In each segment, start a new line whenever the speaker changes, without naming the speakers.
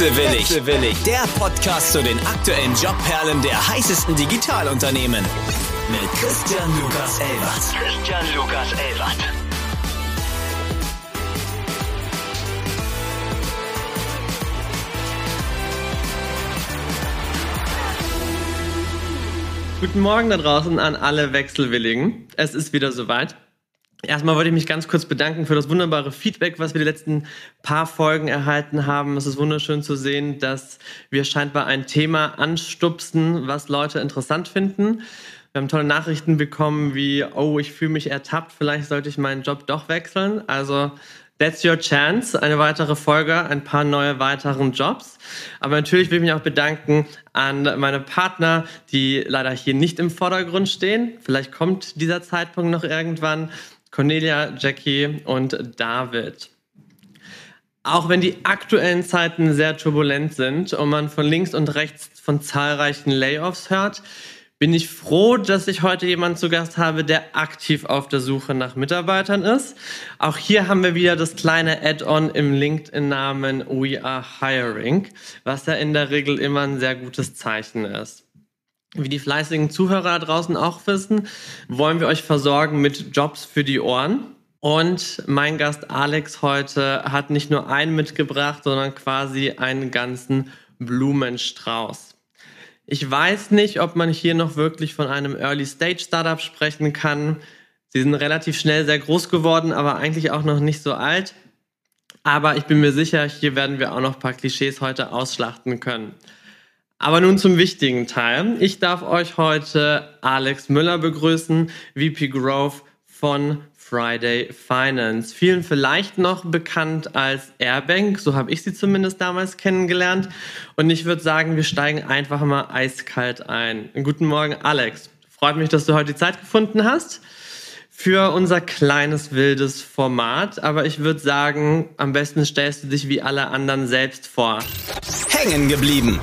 Wechselwillig. Wechselwillig. Der Podcast zu den aktuellen Jobperlen der heißesten Digitalunternehmen. Mit Christian Lukas Elbert. Christian Lukas Elbert.
Guten Morgen da draußen an alle Wechselwilligen. Es ist wieder soweit. Erstmal wollte ich mich ganz kurz bedanken für das wunderbare Feedback, was wir die letzten paar Folgen erhalten haben. Es ist wunderschön zu sehen, dass wir scheinbar ein Thema anstupsen, was Leute interessant finden. Wir haben tolle Nachrichten bekommen wie, oh, ich fühle mich ertappt, vielleicht sollte ich meinen Job doch wechseln. Also That's your chance. Eine weitere Folge, ein paar neue weiteren Jobs. Aber natürlich will ich mich auch bedanken an meine Partner, die leider hier nicht im Vordergrund stehen. Vielleicht kommt dieser Zeitpunkt noch irgendwann. Cornelia, Jackie und David. Auch wenn die aktuellen Zeiten sehr turbulent sind und man von links und rechts von zahlreichen Layoffs hört, bin ich froh, dass ich heute jemanden zu Gast habe, der aktiv auf der Suche nach Mitarbeitern ist. Auch hier haben wir wieder das kleine Add-on im LinkedIn-Namen We Are Hiring, was ja in der Regel immer ein sehr gutes Zeichen ist. Wie die fleißigen Zuhörer draußen auch wissen, wollen wir euch versorgen mit Jobs für die Ohren. Und mein Gast Alex heute hat nicht nur einen mitgebracht, sondern quasi einen ganzen Blumenstrauß. Ich weiß nicht, ob man hier noch wirklich von einem Early Stage Startup sprechen kann. Sie sind relativ schnell sehr groß geworden, aber eigentlich auch noch nicht so alt. Aber ich bin mir sicher, hier werden wir auch noch ein paar Klischees heute ausschlachten können. Aber nun zum wichtigen Teil. Ich darf euch heute Alex Müller begrüßen, VP Growth von Friday Finance. Vielen vielleicht noch bekannt als Airbank, so habe ich sie zumindest damals kennengelernt. Und ich würde sagen, wir steigen einfach mal eiskalt ein. Guten Morgen, Alex. Freut mich, dass du heute die Zeit gefunden hast für unser kleines wildes Format. Aber ich würde sagen, am besten stellst du dich wie alle anderen selbst vor.
Hängen geblieben.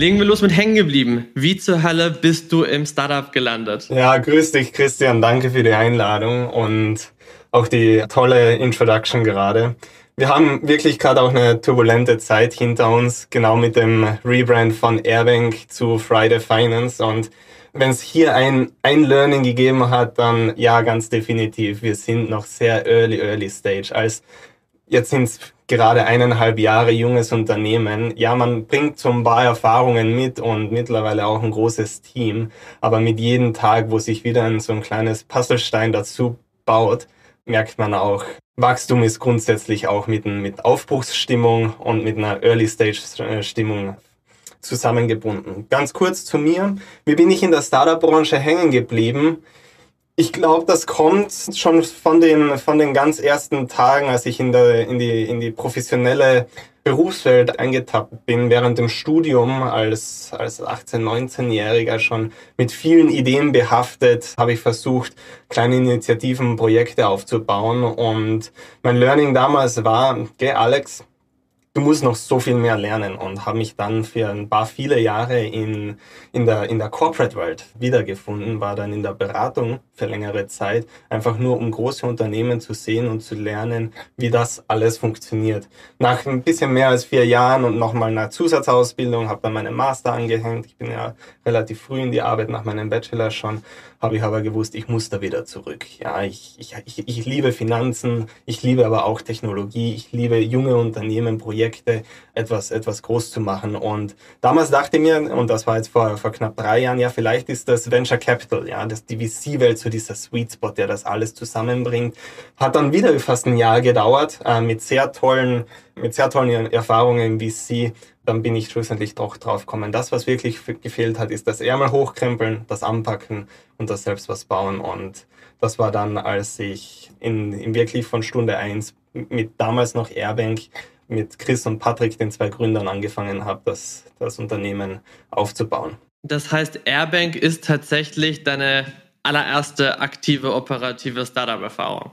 Legen wir los mit hängen geblieben. Wie zur Hölle bist du im Startup gelandet?
Ja, grüß dich, Christian. Danke für die Einladung und auch die tolle Introduction gerade. Wir haben wirklich gerade auch eine turbulente Zeit hinter uns, genau mit dem Rebrand von Airbank zu Friday Finance. Und wenn es hier ein, ein Learning gegeben hat, dann ja, ganz definitiv. Wir sind noch sehr early, early stage. Als jetzt sind es gerade eineinhalb Jahre junges Unternehmen. Ja, man bringt so ein paar Erfahrungen mit und mittlerweile auch ein großes Team. Aber mit jedem Tag, wo sich wieder ein, so ein kleines Puzzlestein dazu baut, merkt man auch, Wachstum ist grundsätzlich auch mit, mit Aufbruchsstimmung und mit einer Early-Stage-Stimmung zusammengebunden. Ganz kurz zu mir. Wie bin ich in der Startup-Branche hängen geblieben? Ich glaube, das kommt schon von den, von den ganz ersten Tagen, als ich in, der, in, die, in die professionelle Berufswelt eingetappt bin, während dem Studium als, als 18-, 19-Jähriger schon mit vielen Ideen behaftet, habe ich versucht, kleine Initiativen, Projekte aufzubauen. Und mein Learning damals war, geh Alex, du musst noch so viel mehr lernen und habe mich dann für ein paar viele Jahre in, in, der, in der Corporate World wiedergefunden, war dann in der Beratung für längere Zeit, einfach nur um große Unternehmen zu sehen und zu lernen, wie das alles funktioniert. Nach ein bisschen mehr als vier Jahren und nochmal einer Zusatzausbildung, habe dann meinen Master angehängt. Ich bin ja relativ früh in die Arbeit nach meinem Bachelor schon habe ich aber gewusst, ich muss da wieder zurück. Ja, ich, ich, ich, ich liebe Finanzen, ich liebe aber auch Technologie, ich liebe junge Unternehmen, Projekte, etwas, etwas groß zu machen. Und damals dachte ich mir, und das war jetzt vor, vor knapp drei Jahren, ja, vielleicht ist das Venture Capital, ja, das die VC-Welt, dieser Sweet Spot, der das alles zusammenbringt. Hat dann wieder fast ein Jahr gedauert, äh, mit sehr tollen, mit sehr tollen Erfahrungen im VC dann bin ich schlussendlich doch drauf gekommen. Das, was wirklich gefehlt hat, ist das Ärmel hochkrempeln, das Anpacken und das selbst was bauen. Und das war dann, als ich in, in wirklich von Stunde eins mit damals noch Airbank mit Chris und Patrick, den zwei Gründern, angefangen habe, das, das Unternehmen aufzubauen.
Das heißt, Airbank ist tatsächlich deine allererste aktive operative Startup-Erfahrung.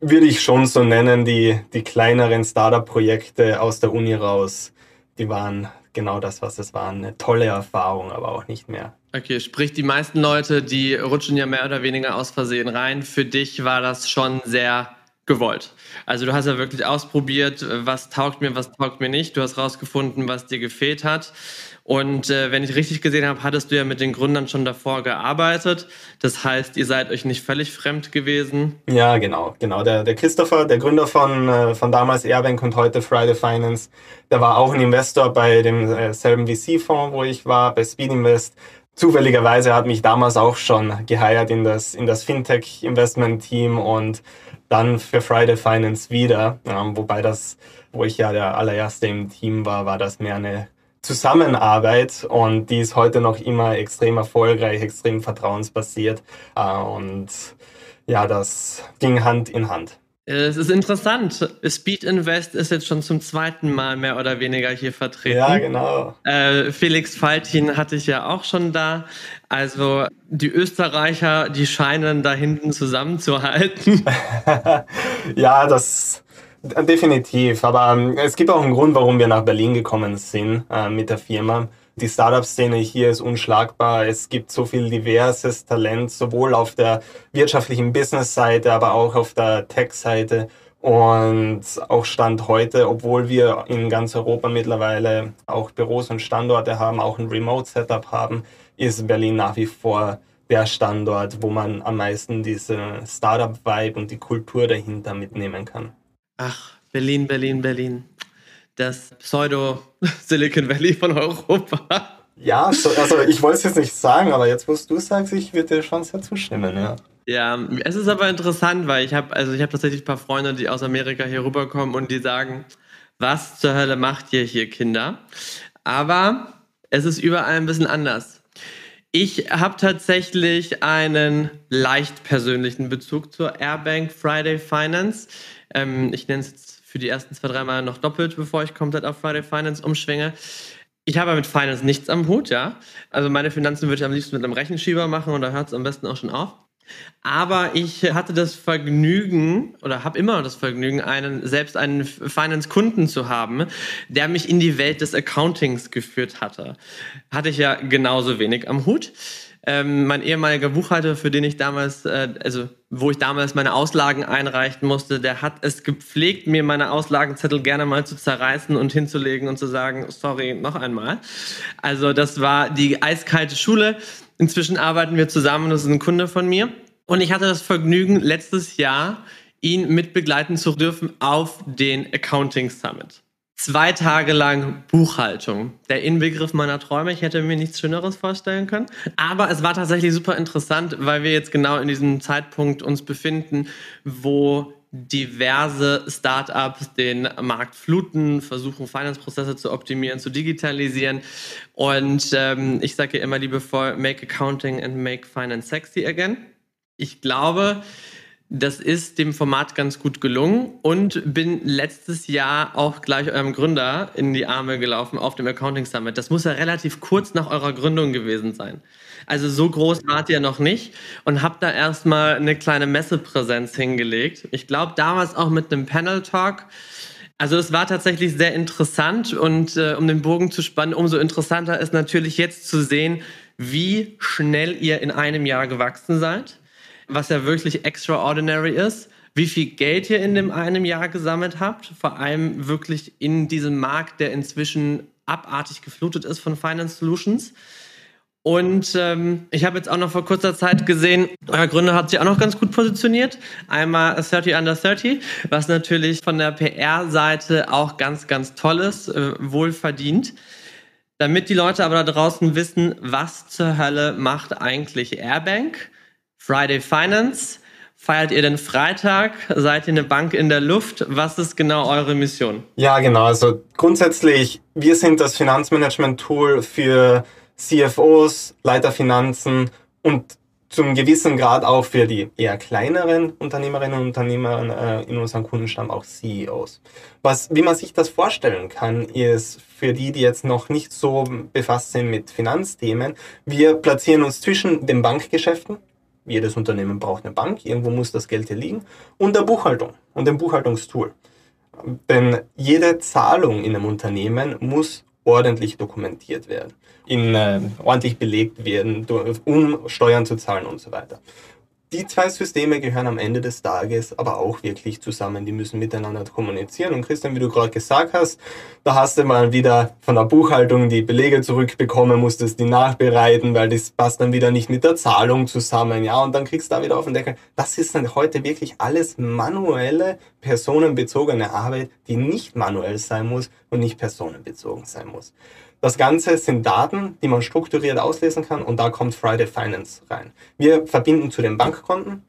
Würde ich schon so nennen, die, die kleineren Startup-Projekte aus der Uni raus die waren genau das, was es waren. Eine tolle Erfahrung, aber auch nicht mehr.
Okay, sprich, die meisten Leute, die rutschen ja mehr oder weniger aus Versehen rein. Für dich war das schon sehr gewollt. Also du hast ja wirklich ausprobiert, was taugt mir, was taugt mir nicht. Du hast rausgefunden, was dir gefehlt hat. Und äh, wenn ich richtig gesehen habe, hattest du ja mit den Gründern schon davor gearbeitet. Das heißt, ihr seid euch nicht völlig fremd gewesen.
Ja, genau, genau. Der, der Christopher, der Gründer von, äh, von damals Airbank und heute Friday Finance, der war auch ein Investor bei demselben äh, VC-Fonds, wo ich war, bei Speed Invest. Zufälligerweise hat mich damals auch schon geheiert in das, in das Fintech-Investment-Team und dann für Friday Finance wieder. Ähm, wobei das, wo ich ja der allererste im Team war, war das mehr eine Zusammenarbeit und die ist heute noch immer extrem erfolgreich, extrem vertrauensbasiert äh, und ja, das ging Hand in Hand.
Es ist interessant. Speed Invest ist jetzt schon zum zweiten Mal mehr oder weniger hier vertreten.
Ja, genau.
Äh, Felix Faltin hatte ich ja auch schon da. Also die Österreicher, die scheinen da hinten zusammenzuhalten.
ja, das Definitiv, aber ähm, es gibt auch einen Grund, warum wir nach Berlin gekommen sind äh, mit der Firma. Die Startup-Szene hier ist unschlagbar. Es gibt so viel diverses Talent, sowohl auf der wirtschaftlichen Business-Seite, aber auch auf der Tech-Seite. Und auch Stand heute, obwohl wir in ganz Europa mittlerweile auch Büros und Standorte haben, auch ein Remote-Setup haben, ist Berlin nach wie vor der Standort, wo man am meisten diese Startup-Vibe und die Kultur dahinter mitnehmen kann.
Ach, Berlin, Berlin, Berlin. Das Pseudo-Silicon Valley von Europa.
Ja, so, also ich wollte es jetzt nicht sagen, aber jetzt, wo du sagst, ich würde dir schon sehr zustimmen, ja.
Ja, es ist aber interessant, weil ich habe also ich habe tatsächlich ein paar Freunde, die aus Amerika hier rüberkommen und die sagen, was zur Hölle macht ihr hier, Kinder? Aber es ist überall ein bisschen anders. Ich habe tatsächlich einen leicht persönlichen Bezug zur Airbank Friday Finance. Ähm, ich nenne es jetzt für die ersten zwei, drei Mal noch doppelt, bevor ich komplett auf Friday Finance umschwinge. Ich habe mit Finance nichts am Hut, ja. Also meine Finanzen würde ich am liebsten mit einem Rechenschieber machen und da hört es am besten auch schon auf. Aber ich hatte das Vergnügen oder habe immer das Vergnügen, einen, selbst einen Finance-Kunden zu haben, der mich in die Welt des Accountings geführt hatte. Hatte ich ja genauso wenig am Hut. Ähm, mein ehemaliger Buchhalter, für den ich damals, äh, also wo ich damals meine Auslagen einreichen musste, der hat es gepflegt, mir meine Auslagenzettel gerne mal zu zerreißen und hinzulegen und zu sagen, sorry, noch einmal. Also das war die eiskalte Schule. Inzwischen arbeiten wir zusammen, das ist ein Kunde von mir. Und ich hatte das Vergnügen, letztes Jahr ihn mitbegleiten zu dürfen auf den Accounting Summit zwei Tage lang Buchhaltung. Der Inbegriff meiner Träume. Ich hätte mir nichts Schöneres vorstellen können. Aber es war tatsächlich super interessant, weil wir jetzt genau in diesem Zeitpunkt uns befinden, wo diverse Startups den Markt fluten, versuchen Finance-Prozesse zu optimieren, zu digitalisieren. Und ähm, ich sage ja immer liebevoll, make accounting and make finance sexy again. Ich glaube, das ist dem Format ganz gut gelungen und bin letztes Jahr auch gleich eurem Gründer in die Arme gelaufen auf dem Accounting Summit. Das muss ja relativ kurz nach eurer Gründung gewesen sein. Also so groß wart ihr noch nicht und habt da erstmal eine kleine Messepräsenz hingelegt. Ich glaube damals auch mit einem Panel Talk. Also es war tatsächlich sehr interessant und äh, um den Bogen zu spannen, umso interessanter ist natürlich jetzt zu sehen, wie schnell ihr in einem Jahr gewachsen seid was ja wirklich extraordinary ist, wie viel Geld ihr in dem einem Jahr gesammelt habt, vor allem wirklich in diesem Markt, der inzwischen abartig geflutet ist von Finance Solutions. Und ähm, ich habe jetzt auch noch vor kurzer Zeit gesehen, euer Gründer hat sich auch noch ganz gut positioniert. Einmal 30 Under 30, was natürlich von der PR-Seite auch ganz, ganz toll ist, äh, wohlverdient. Damit die Leute aber da draußen wissen, was zur Hölle macht eigentlich Airbank Friday Finance. Feiert ihr den Freitag? Seid ihr eine Bank in der Luft? Was ist genau eure Mission?
Ja, genau. Also grundsätzlich, wir sind das Finanzmanagement-Tool für CFOs, Leiter Finanzen und zum gewissen Grad auch für die eher kleineren Unternehmerinnen und Unternehmer äh, in unserem Kundenstamm auch CEOs. Was, wie man sich das vorstellen kann, ist für die, die jetzt noch nicht so befasst sind mit Finanzthemen, wir platzieren uns zwischen den Bankgeschäften, jedes Unternehmen braucht eine Bank, irgendwo muss das Geld hier liegen, und der Buchhaltung und dem Buchhaltungstool. Denn jede Zahlung in einem Unternehmen muss ordentlich dokumentiert werden, in, äh, ordentlich belegt werden, um Steuern zu zahlen und so weiter. Die zwei Systeme gehören am Ende des Tages aber auch wirklich zusammen. Die müssen miteinander kommunizieren. Und Christian, wie du gerade gesagt hast, da hast du mal wieder von der Buchhaltung die Belege zurückbekommen, musstest die nachbereiten, weil das passt dann wieder nicht mit der Zahlung zusammen. Ja, und dann kriegst du da wieder auf den Deckel. Das ist dann heute wirklich alles manuelle, personenbezogene Arbeit, die nicht manuell sein muss und nicht personenbezogen sein muss. Das Ganze sind Daten, die man strukturiert auslesen kann und da kommt Friday Finance rein. Wir verbinden zu den Bankkonten,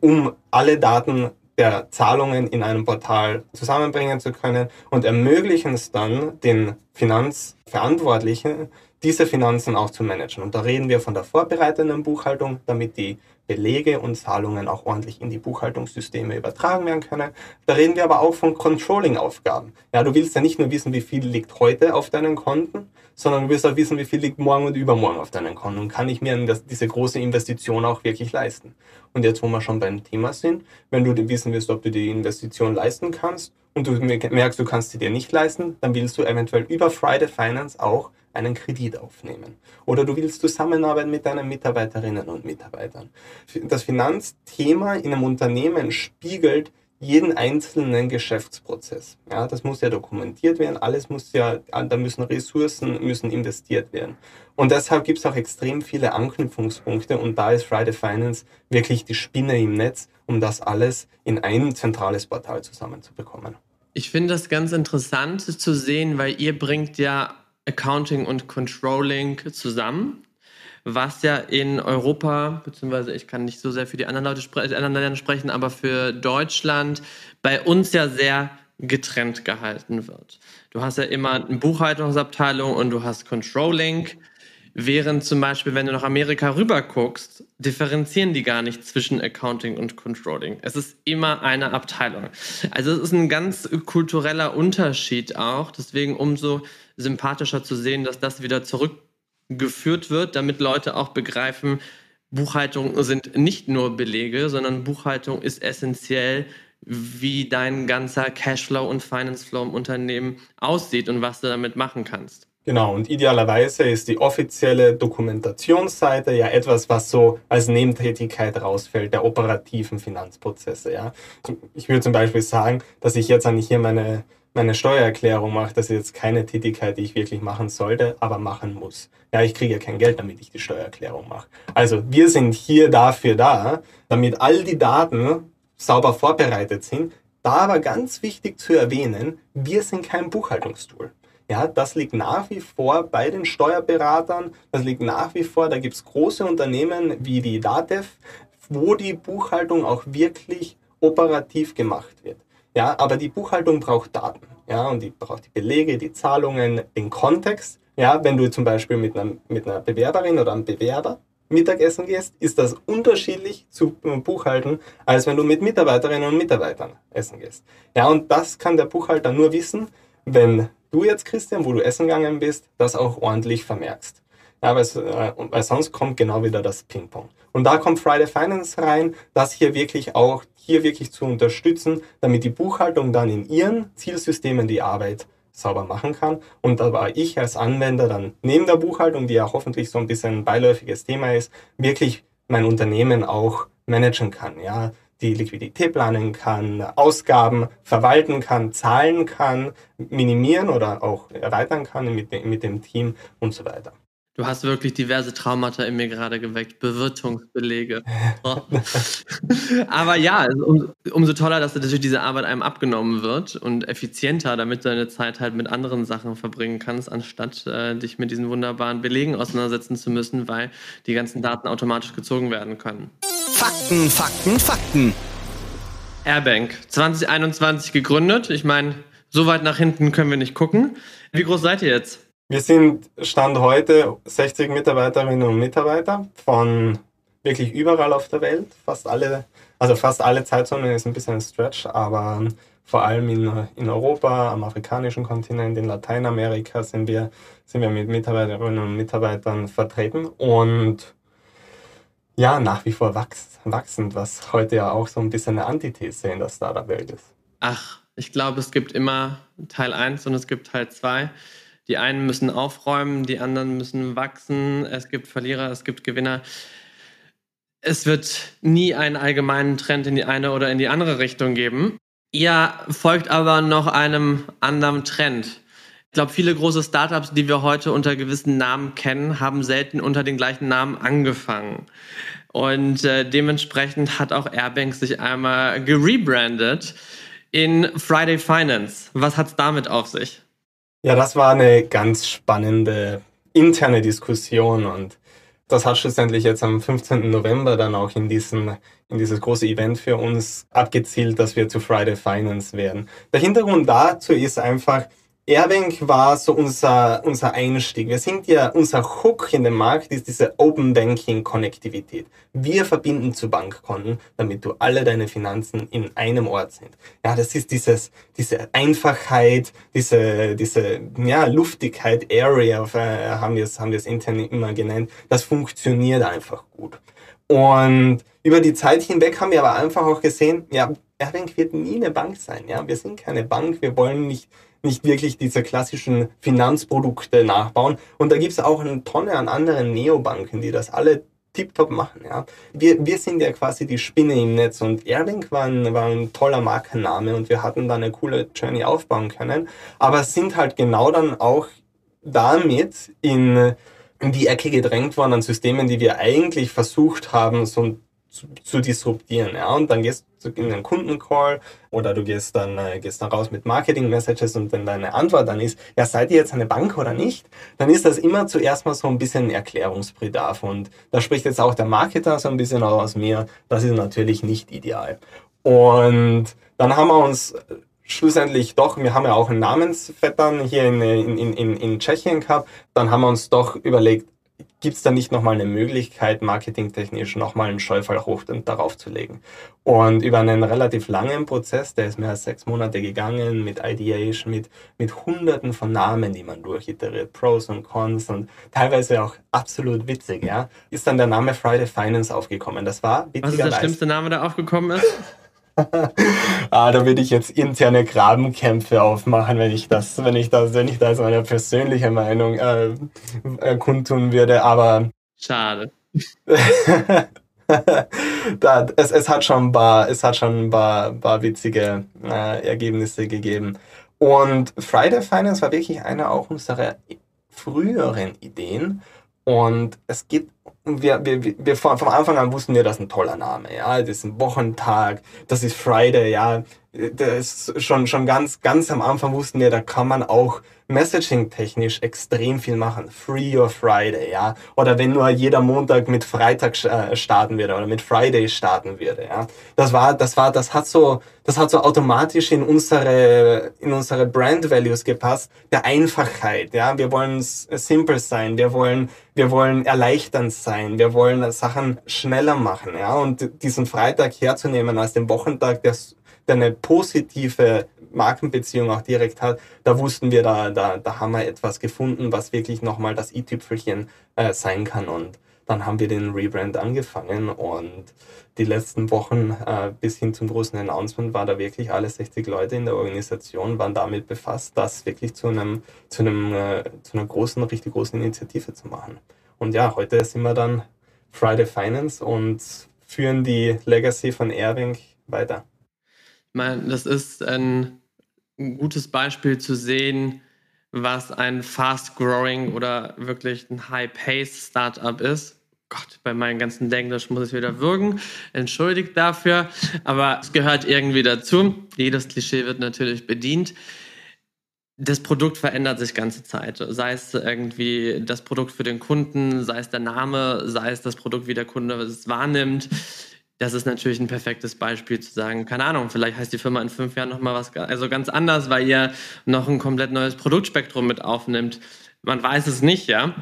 um alle Daten der Zahlungen in einem Portal zusammenbringen zu können und ermöglichen es dann den Finanzverantwortlichen, diese Finanzen auch zu managen. Und da reden wir von der vorbereitenden Buchhaltung, damit die Belege und Zahlungen auch ordentlich in die Buchhaltungssysteme übertragen werden können. Da reden wir aber auch von Controlling-Aufgaben. Ja, du willst ja nicht nur wissen, wie viel liegt heute auf deinen Konten, sondern du willst auch wissen, wie viel liegt morgen und übermorgen auf deinen Konten. Und kann ich mir das, diese große Investition auch wirklich leisten? Und jetzt, wo wir schon beim Thema sind, wenn du wissen willst, ob du die Investition leisten kannst und du merkst, du kannst sie dir nicht leisten, dann willst du eventuell über Friday Finance auch einen Kredit aufnehmen. Oder du willst zusammenarbeiten mit deinen Mitarbeiterinnen und Mitarbeitern. Das Finanzthema in einem Unternehmen spiegelt jeden einzelnen Geschäftsprozess. Ja, das muss ja dokumentiert werden, alles muss ja, da müssen Ressourcen müssen investiert werden. Und deshalb gibt es auch extrem viele Anknüpfungspunkte und da ist Friday Finance wirklich die Spinne im Netz, um das alles in ein zentrales Portal zusammenzubekommen.
Ich finde das ganz interessant zu sehen, weil ihr bringt ja Accounting und Controlling zusammen, was ja in Europa, beziehungsweise ich kann nicht so sehr für die anderen Leute spre anderen Länder sprechen, aber für Deutschland bei uns ja sehr getrennt gehalten wird. Du hast ja immer eine Buchhaltungsabteilung und du hast Controlling. Während zum Beispiel, wenn du nach Amerika rüber guckst, differenzieren die gar nicht zwischen Accounting und Controlling. Es ist immer eine Abteilung. Also es ist ein ganz kultureller Unterschied auch. Deswegen umso sympathischer zu sehen, dass das wieder zurückgeführt wird, damit Leute auch begreifen, Buchhaltung sind nicht nur Belege, sondern Buchhaltung ist essentiell, wie dein ganzer Cashflow und Finance Flow im Unternehmen aussieht und was du damit machen kannst.
Genau, und idealerweise ist die offizielle Dokumentationsseite ja etwas, was so als Nebentätigkeit rausfällt, der operativen Finanzprozesse. Ja. Ich würde zum Beispiel sagen, dass ich jetzt eigentlich hier meine, meine Steuererklärung mache, das ist jetzt keine Tätigkeit, die ich wirklich machen sollte, aber machen muss. Ja, ich kriege ja kein Geld, damit ich die Steuererklärung mache. Also wir sind hier dafür da, damit all die Daten sauber vorbereitet sind. Da aber ganz wichtig zu erwähnen, wir sind kein Buchhaltungstool. Ja, das liegt nach wie vor bei den Steuerberatern. Das liegt nach wie vor, da gibt es große Unternehmen wie die DATEV, wo die Buchhaltung auch wirklich operativ gemacht wird. Ja, aber die Buchhaltung braucht Daten. Ja, und die braucht die Belege, die Zahlungen, den Kontext. Ja, wenn du zum Beispiel mit einer, mit einer Bewerberin oder einem Bewerber Mittagessen gehst, ist das unterschiedlich zu buchhalten, als wenn du mit Mitarbeiterinnen und Mitarbeitern essen gehst. Ja, und das kann der Buchhalter nur wissen, wenn du jetzt, Christian, wo du essen gegangen bist, das auch ordentlich vermerkst. Ja, weil, äh, weil sonst kommt genau wieder das Ping-Pong. Und da kommt Friday Finance rein, das hier wirklich auch, hier wirklich zu unterstützen, damit die Buchhaltung dann in ihren Zielsystemen die Arbeit sauber machen kann. Und da war ich als Anwender dann neben der Buchhaltung, die ja hoffentlich so ein bisschen ein beiläufiges Thema ist, wirklich mein Unternehmen auch managen kann. Ja, die Liquidität planen kann, Ausgaben verwalten kann, zahlen kann, minimieren oder auch erweitern kann mit, mit dem Team und so weiter.
Du hast wirklich diverse Traumata in mir gerade geweckt, Bewirtungsbelege. Oh. Aber ja, also um, umso toller, dass natürlich diese Arbeit einem abgenommen wird und effizienter, damit du deine Zeit halt mit anderen Sachen verbringen kannst, anstatt äh, dich mit diesen wunderbaren Belegen auseinandersetzen zu müssen, weil die ganzen Daten automatisch gezogen werden können.
Fakten, Fakten, Fakten.
Airbank, 2021 gegründet. Ich meine, so weit nach hinten können wir nicht gucken. Wie groß seid ihr jetzt?
Wir sind Stand heute 60 Mitarbeiterinnen und Mitarbeiter von wirklich überall auf der Welt. Fast alle, also fast alle Zeitzonen ist ein bisschen ein Stretch, aber vor allem in, in Europa, am afrikanischen Kontinent, in Lateinamerika sind wir, sind wir mit Mitarbeiterinnen und Mitarbeitern vertreten und ja, nach wie vor wachsend, was heute ja auch so ein bisschen eine Antithese in der Startup-Welt ist.
Ach, ich glaube, es gibt immer Teil 1 und es gibt Teil 2. Die einen müssen aufräumen, die anderen müssen wachsen. Es gibt Verlierer, es gibt Gewinner. es wird nie einen allgemeinen Trend in die eine oder in die andere Richtung geben. Ihr folgt aber noch einem anderen Trend. Ich glaube, viele große Startups, die wir heute unter gewissen Namen kennen, haben selten unter den gleichen Namen angefangen. Und äh, dementsprechend hat auch Airbank sich einmal gerebrandet in Friday Finance. Was hat es damit auf sich?
Ja, das war eine ganz spannende interne Diskussion und das hat schlussendlich jetzt am 15. November dann auch in, diesen, in dieses große Event für uns abgezielt, dass wir zu Friday Finance werden. Der Hintergrund dazu ist einfach, Airbank war so unser, unser Einstieg. Wir sind ja, unser Hook in dem Markt ist diese Open Banking Konnektivität. Wir verbinden zu Bankkonten, damit du alle deine Finanzen in einem Ort sind. Ja, das ist dieses, diese Einfachheit, diese, diese, ja, Luftigkeit, Area, äh, haben wir es, haben intern immer genannt. Das funktioniert einfach gut. Und über die Zeit hinweg haben wir aber einfach auch gesehen, ja, Airbank wird nie eine Bank sein. Ja, wir sind keine Bank. Wir wollen nicht nicht wirklich diese klassischen Finanzprodukte nachbauen. Und da gibt es auch eine Tonne an anderen Neobanken, die das alle tiptop machen. Ja. Wir, wir sind ja quasi die Spinne im Netz und Airlink war ein, war ein toller Markenname und wir hatten da eine coole Journey aufbauen können, aber sind halt genau dann auch damit in, in die Ecke gedrängt worden an Systemen, die wir eigentlich versucht haben, so zu, zu disruptieren. Ja? Und dann gehst du in einen Kundencall oder du gehst dann, äh, gehst dann raus mit Marketing-Messages und wenn deine Antwort dann ist, ja, seid ihr jetzt eine Bank oder nicht, dann ist das immer zuerst mal so ein bisschen Erklärungsbedarf. Und da spricht jetzt auch der Marketer so ein bisschen aus mir, das ist natürlich nicht ideal. Und dann haben wir uns schlussendlich doch, wir haben ja auch einen Namensvettern hier in, in, in, in Tschechien gehabt, dann haben wir uns doch überlegt, gibt es da nicht nochmal eine Möglichkeit, marketingtechnisch nochmal einen Scheufall hoch darauf zu legen. Und über einen relativ langen Prozess, der ist mehr als sechs Monate gegangen, mit Ideation, mit, mit hunderten von Namen, die man durchiteriert, Pros und Cons und teilweise auch absolut witzig, ja, ist dann der Name Friday Finance aufgekommen. Das war
Was ist der schlimmste Name, der aufgekommen ist?
ah, da würde ich jetzt interne Grabenkämpfe aufmachen, wenn ich das, wenn ich das, wenn ich das meine persönliche Meinung äh, äh, kundtun würde, aber.
Schade.
da, es, es hat schon ein paar, es hat schon ein paar, paar witzige äh, Ergebnisse gegeben. Und Friday Finance war wirklich eine auch unserer früheren Ideen. Und es gibt wir, wir, wir von, vom Anfang an wussten wir, das ist ein toller Name, ja, das ist ein Wochentag, das ist Friday, ja, das ist schon, schon ganz, ganz am Anfang wussten wir, da kann man auch Messaging-technisch extrem viel machen. Free or Friday, ja. Oder wenn nur jeder Montag mit Freitag äh, starten würde oder mit Friday starten würde, ja. Das war, das war, das hat so, das hat so automatisch in unsere, in unsere Brand Values gepasst. Der Einfachheit, ja. Wir wollen simple sein. Wir wollen, wir wollen erleichternd sein. Wir wollen Sachen schneller machen, ja. Und diesen Freitag herzunehmen als den Wochentag, der der eine positive Markenbeziehung auch direkt hat, da wussten wir, da, da, da haben wir etwas gefunden, was wirklich nochmal das i-Tüpfelchen äh, sein kann. Und dann haben wir den Rebrand angefangen und die letzten Wochen äh, bis hin zum großen Announcement war da wirklich alle 60 Leute in der Organisation waren damit befasst, das wirklich zu einem, zu einem, äh, zu einer großen, richtig großen Initiative zu machen. Und ja, heute sind wir dann Friday Finance und führen die Legacy von Airwing weiter.
Ich meine, das ist ein, gutes Beispiel zu sehen, was ein fast-growing oder wirklich ein high-pace-Startup ist. Gott, bei meinem ganzen Englisch muss es wieder wirken. Entschuldigt dafür, aber es gehört irgendwie dazu. Jedes Klischee wird natürlich bedient. Das Produkt verändert sich ganze Zeit. Sei es irgendwie das Produkt für den Kunden, sei es der Name, sei es das Produkt, wie der Kunde es wahrnimmt das ist natürlich ein perfektes Beispiel zu sagen, keine Ahnung, vielleicht heißt die Firma in fünf Jahren nochmal was also ganz anders, weil ihr noch ein komplett neues Produktspektrum mit aufnimmt. Man weiß es nicht, ja.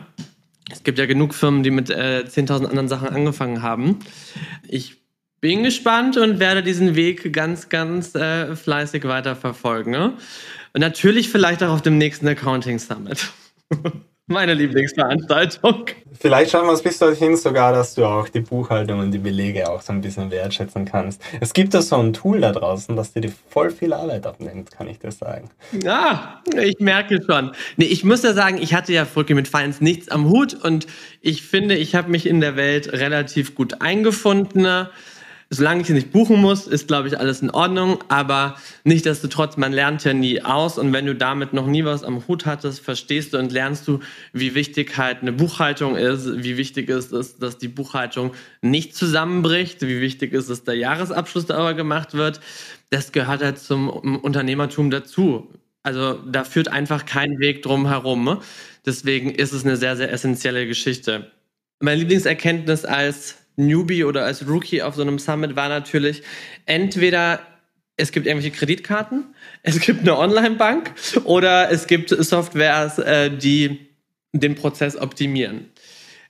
Es gibt ja genug Firmen, die mit äh, 10.000 anderen Sachen angefangen haben. Ich bin gespannt und werde diesen Weg ganz, ganz äh, fleißig weiter verfolgen. Ne? Und natürlich vielleicht auch auf dem nächsten Accounting Summit. Meine Lieblingsveranstaltung.
Vielleicht schaffen wir es bis dorthin sogar, dass du auch die Buchhaltung und die Belege auch so ein bisschen wertschätzen kannst. Es gibt da so ein Tool da draußen, das dir voll viel Arbeit abnimmt, kann ich dir sagen.
Ja, ich merke schon. Nee, ich muss ja sagen, ich hatte ja wirklich mit Finance nichts am Hut und ich finde, ich habe mich in der Welt relativ gut eingefunden. Solange ich nicht buchen muss, ist, glaube ich, alles in Ordnung. Aber nichtsdestotrotz, man lernt ja nie aus. Und wenn du damit noch nie was am Hut hattest, verstehst du und lernst du, wie wichtig halt eine Buchhaltung ist, wie wichtig ist es, dass die Buchhaltung nicht zusammenbricht, wie wichtig ist es, dass der Jahresabschluss darüber gemacht wird. Das gehört halt zum Unternehmertum dazu. Also da führt einfach kein Weg drum herum. Deswegen ist es eine sehr, sehr essentielle Geschichte. Meine Lieblingserkenntnis als Newbie oder als Rookie auf so einem Summit war natürlich entweder es gibt irgendwelche Kreditkarten, es gibt eine Online-Bank oder es gibt Softwares, äh, die den Prozess optimieren.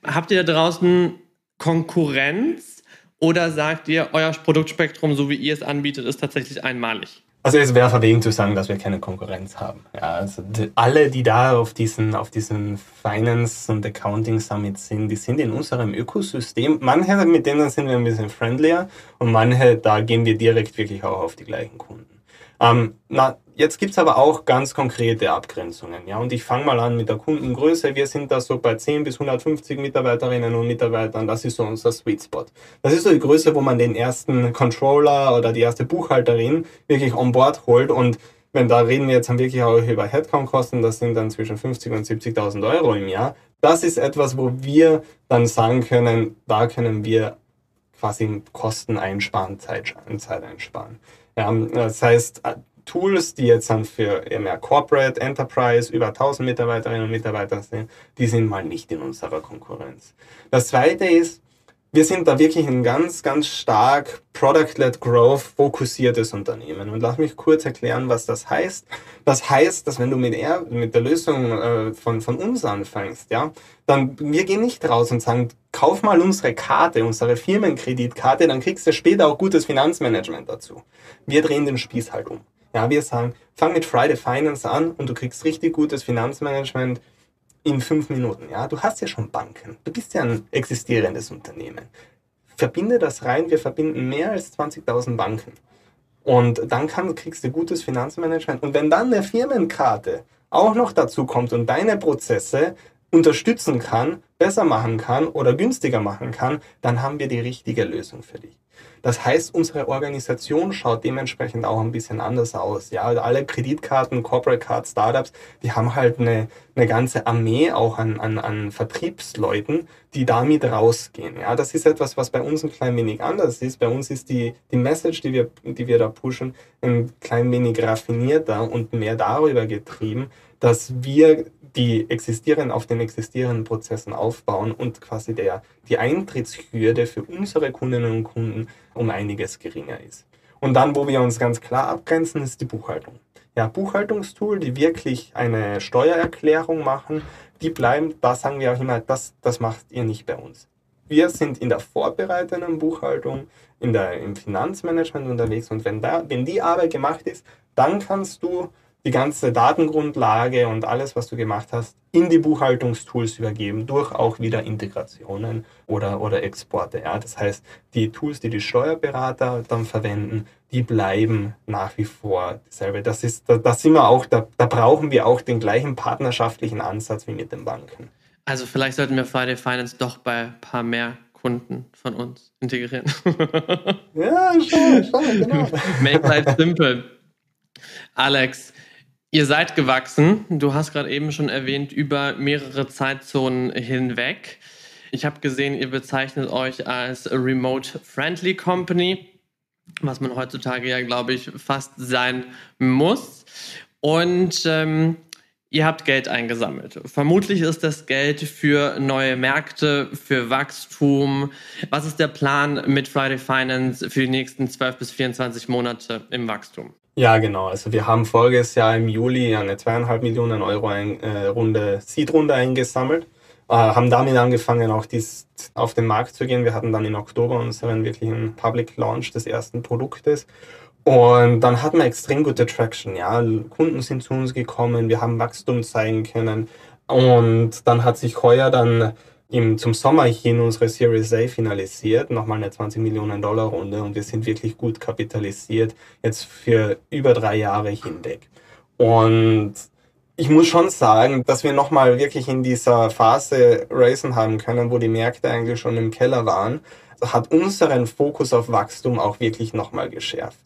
Habt ihr da draußen Konkurrenz oder sagt ihr, euer Produktspektrum, so wie ihr es anbietet, ist tatsächlich einmalig?
Also es wäre verwegen zu sagen, dass wir keine Konkurrenz haben. Ja, also die, alle, die da auf diesen, auf diesen Finance und Accounting Summit sind, die sind in unserem Ökosystem. Manche, mit denen sind wir ein bisschen friendlier und manche, da gehen wir direkt wirklich auch auf die gleichen Kunden. Ähm, na, jetzt gibt's aber auch ganz konkrete Abgrenzungen. Ja? Und ich fange mal an mit der Kundengröße. Wir sind da so bei 10 bis 150 Mitarbeiterinnen und Mitarbeitern. Das ist so unser Sweet Spot. Das ist so die Größe, wo man den ersten Controller oder die erste Buchhalterin wirklich on board holt. Und wenn da reden wir jetzt wirklich auch über Headcount-Kosten, das sind dann zwischen 50 und 70.000 Euro im Jahr. Das ist etwas, wo wir dann sagen können, da können wir quasi Kosten einsparen, Zeit, Zeit einsparen. Ja, das heißt, Tools, die jetzt dann für mehr Corporate, Enterprise, über 1000 Mitarbeiterinnen und Mitarbeiter sind, die sind mal nicht in unserer Konkurrenz. Das zweite ist, wir sind da wirklich ein ganz, ganz stark Product-led Growth fokussiertes Unternehmen. Und lass mich kurz erklären, was das heißt. Das heißt, dass wenn du mit, er, mit der Lösung äh, von, von uns anfängst, ja, dann wir gehen nicht raus und sagen, kauf mal unsere Karte, unsere Firmenkreditkarte, dann kriegst du später auch gutes Finanzmanagement dazu. Wir drehen den Spieß halt um. Ja, wir sagen, fang mit Friday Finance an und du kriegst richtig gutes Finanzmanagement in fünf Minuten. Ja, du hast ja schon Banken. Du bist ja ein existierendes Unternehmen. Verbinde das rein. Wir verbinden mehr als 20.000 Banken. Und dann kann, kriegst du gutes Finanzmanagement. Und wenn dann eine Firmenkarte auch noch dazu kommt und deine Prozesse unterstützen kann, besser machen kann oder günstiger machen kann, dann haben wir die richtige Lösung für dich. Das heißt, unsere Organisation schaut dementsprechend auch ein bisschen anders aus. Ja, alle Kreditkarten, Corporate Card, Startups, die haben halt eine, eine ganze Armee auch an, an, an Vertriebsleuten, die damit rausgehen. Ja, das ist etwas, was bei uns ein klein wenig anders ist. Bei uns ist die, die Message, die wir, die wir da pushen, ein klein wenig raffinierter und mehr darüber getrieben, dass wir die existieren auf den existierenden Prozessen aufbauen und quasi der, die Eintrittshürde für unsere Kundinnen und Kunden um einiges geringer ist. Und dann, wo wir uns ganz klar abgrenzen, ist die Buchhaltung. Ja, Buchhaltungstool, die wirklich eine Steuererklärung machen, die bleiben, da sagen wir auch immer, das, das macht ihr nicht bei uns. Wir sind in der vorbereitenden Buchhaltung, in der, im Finanzmanagement unterwegs und wenn, da, wenn die Arbeit gemacht ist, dann kannst du die ganze Datengrundlage und alles, was du gemacht hast, in die Buchhaltungstools übergeben, durch auch wieder Integrationen oder, oder Exporte. Ja. Das heißt, die Tools, die die Steuerberater dann verwenden, die bleiben nach wie vor dieselbe. Das ist, da, da sind wir auch, da, da brauchen wir auch den gleichen partnerschaftlichen Ansatz wie mit den Banken.
Also vielleicht sollten wir Friday Finance doch bei ein paar mehr Kunden von uns integrieren.
ja, schon, schon, genau.
Make life simple. Alex, Ihr seid gewachsen. Du hast gerade eben schon erwähnt, über mehrere Zeitzonen hinweg. Ich habe gesehen, ihr bezeichnet euch als Remote-Friendly Company, was man heutzutage ja, glaube ich, fast sein muss. Und ähm, ihr habt Geld eingesammelt. Vermutlich ist das Geld für neue Märkte, für Wachstum. Was ist der Plan mit Friday Finance für die nächsten 12 bis 24 Monate im Wachstum?
Ja, genau. Also wir haben voriges Jahr im Juli eine zweieinhalb Millionen Euro ein, äh, Runde Seed-Runde eingesammelt, äh, haben damit angefangen, auch dies auf den Markt zu gehen. Wir hatten dann im Oktober unseren wirklichen Public Launch des ersten Produktes. Und dann hatten wir extrem gute Traction. Ja, Kunden sind zu uns gekommen, wir haben Wachstum zeigen können. Und dann hat sich heuer dann im, zum Sommer hin unsere Series A finalisiert, nochmal eine 20 Millionen Dollar Runde und wir sind wirklich gut kapitalisiert, jetzt für über drei Jahre hinweg. Und ich muss schon sagen, dass wir nochmal wirklich in dieser Phase racen haben können, wo die Märkte eigentlich schon im Keller waren, hat unseren Fokus auf Wachstum auch wirklich nochmal geschärft.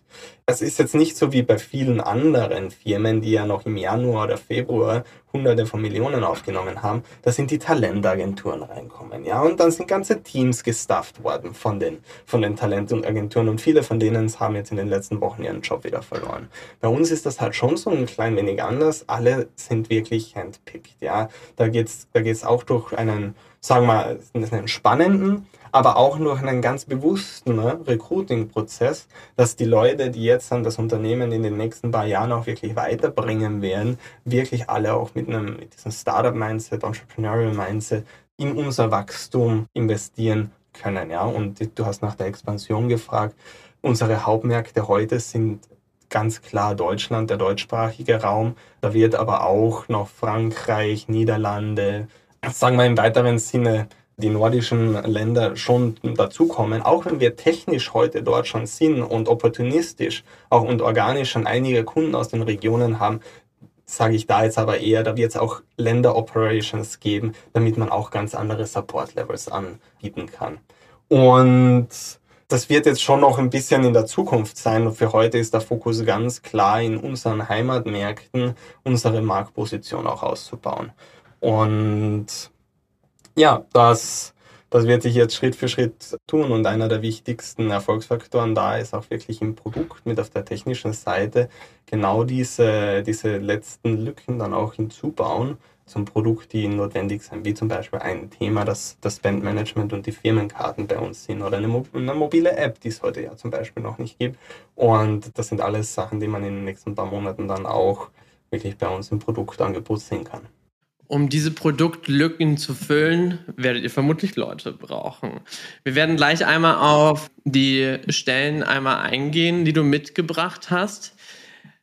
Es ist jetzt nicht so wie bei vielen anderen Firmen, die ja noch im Januar oder Februar hunderte von Millionen aufgenommen haben. Da sind die Talentagenturen reinkommen, ja. Und dann sind ganze Teams gestafft worden von den, von den Talentagenturen und viele von denen haben jetzt in den letzten Wochen ihren Job wieder verloren. Bei uns ist das halt schon so ein klein wenig anders. Alle sind wirklich handpicked, ja. Da geht's, da geht's auch durch einen, sagen wir mal, einen spannenden, aber auch durch einen ganz bewussten ne, Recruiting-Prozess, dass die Leute, die jetzt dann das Unternehmen in den nächsten paar Jahren auch wirklich weiterbringen werden, wirklich alle auch mit einem mit diesem Startup-Mindset, Entrepreneurial-Mindset in unser Wachstum investieren können. Ja? Und du hast nach der Expansion gefragt. Unsere Hauptmärkte heute sind ganz klar Deutschland, der deutschsprachige Raum. Da wird aber auch noch Frankreich, Niederlande, sagen wir im weiteren Sinne die nordischen Länder schon dazukommen, auch wenn wir technisch heute dort schon sind und opportunistisch auch und organisch schon einige Kunden aus den Regionen haben, sage ich da jetzt aber eher, da wird es auch Länder-Operations geben, damit man auch ganz andere Support-Levels anbieten kann. Und das wird jetzt schon noch ein bisschen in der Zukunft sein. Für heute ist der Fokus ganz klar in unseren Heimatmärkten, unsere Marktposition auch auszubauen. Und ja, das, das wird sich jetzt Schritt für Schritt tun und einer der wichtigsten Erfolgsfaktoren da ist auch wirklich im Produkt mit auf der technischen Seite genau diese, diese letzten Lücken dann auch hinzubauen zum Produkt, die notwendig sind, wie zum Beispiel ein Thema, das das Bandmanagement und die Firmenkarten bei uns sind oder eine, Mo eine mobile App, die es heute ja zum Beispiel noch nicht gibt. Und das sind alles Sachen, die man in den nächsten paar Monaten dann auch wirklich bei uns im Produktangebot sehen kann.
Um diese Produktlücken zu füllen, werdet ihr vermutlich Leute brauchen. Wir werden gleich einmal auf die Stellen einmal eingehen, die du mitgebracht hast.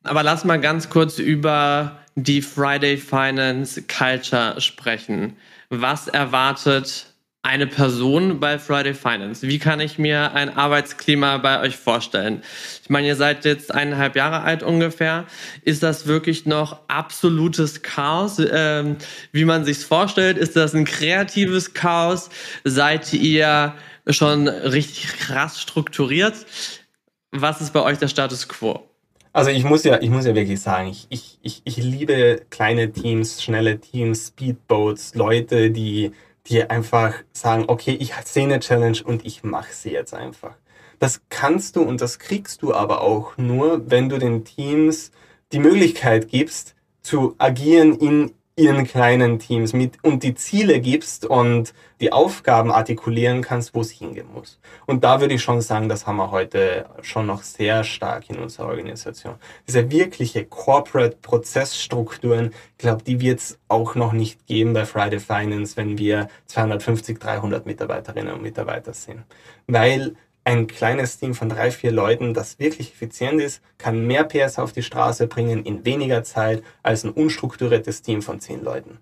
Aber lass mal ganz kurz über die Friday Finance Culture sprechen. Was erwartet eine Person bei Friday Finance? Wie kann ich mir ein Arbeitsklima bei euch vorstellen? Ich meine, ihr seid jetzt eineinhalb Jahre alt ungefähr. Ist das wirklich noch absolutes Chaos, ähm, wie man sich's vorstellt? Ist das ein kreatives Chaos? Seid ihr schon richtig krass strukturiert? Was ist bei euch der Status quo?
Also ich muss ja, ich muss ja wirklich sagen, ich, ich, ich, ich liebe kleine Teams, schnelle Teams, Speedboats, Leute, die die einfach sagen, okay, ich sehe eine Challenge und ich mache sie jetzt einfach. Das kannst du und das kriegst du aber auch nur, wenn du den Teams die Möglichkeit gibst, zu agieren in ihren kleinen Teams mit und die Ziele gibst und die Aufgaben artikulieren kannst, wo es hingehen muss. Und da würde ich schon sagen, das haben wir heute schon noch sehr stark in unserer Organisation. Diese wirkliche Corporate Prozessstrukturen, ich glaube, die wird es auch noch nicht geben bei Friday Finance, wenn wir 250, 300 Mitarbeiterinnen und Mitarbeiter sind. Weil ein kleines Team von drei, vier Leuten, das wirklich effizient ist, kann mehr PS auf die Straße bringen in weniger Zeit als ein unstrukturiertes Team von zehn Leuten.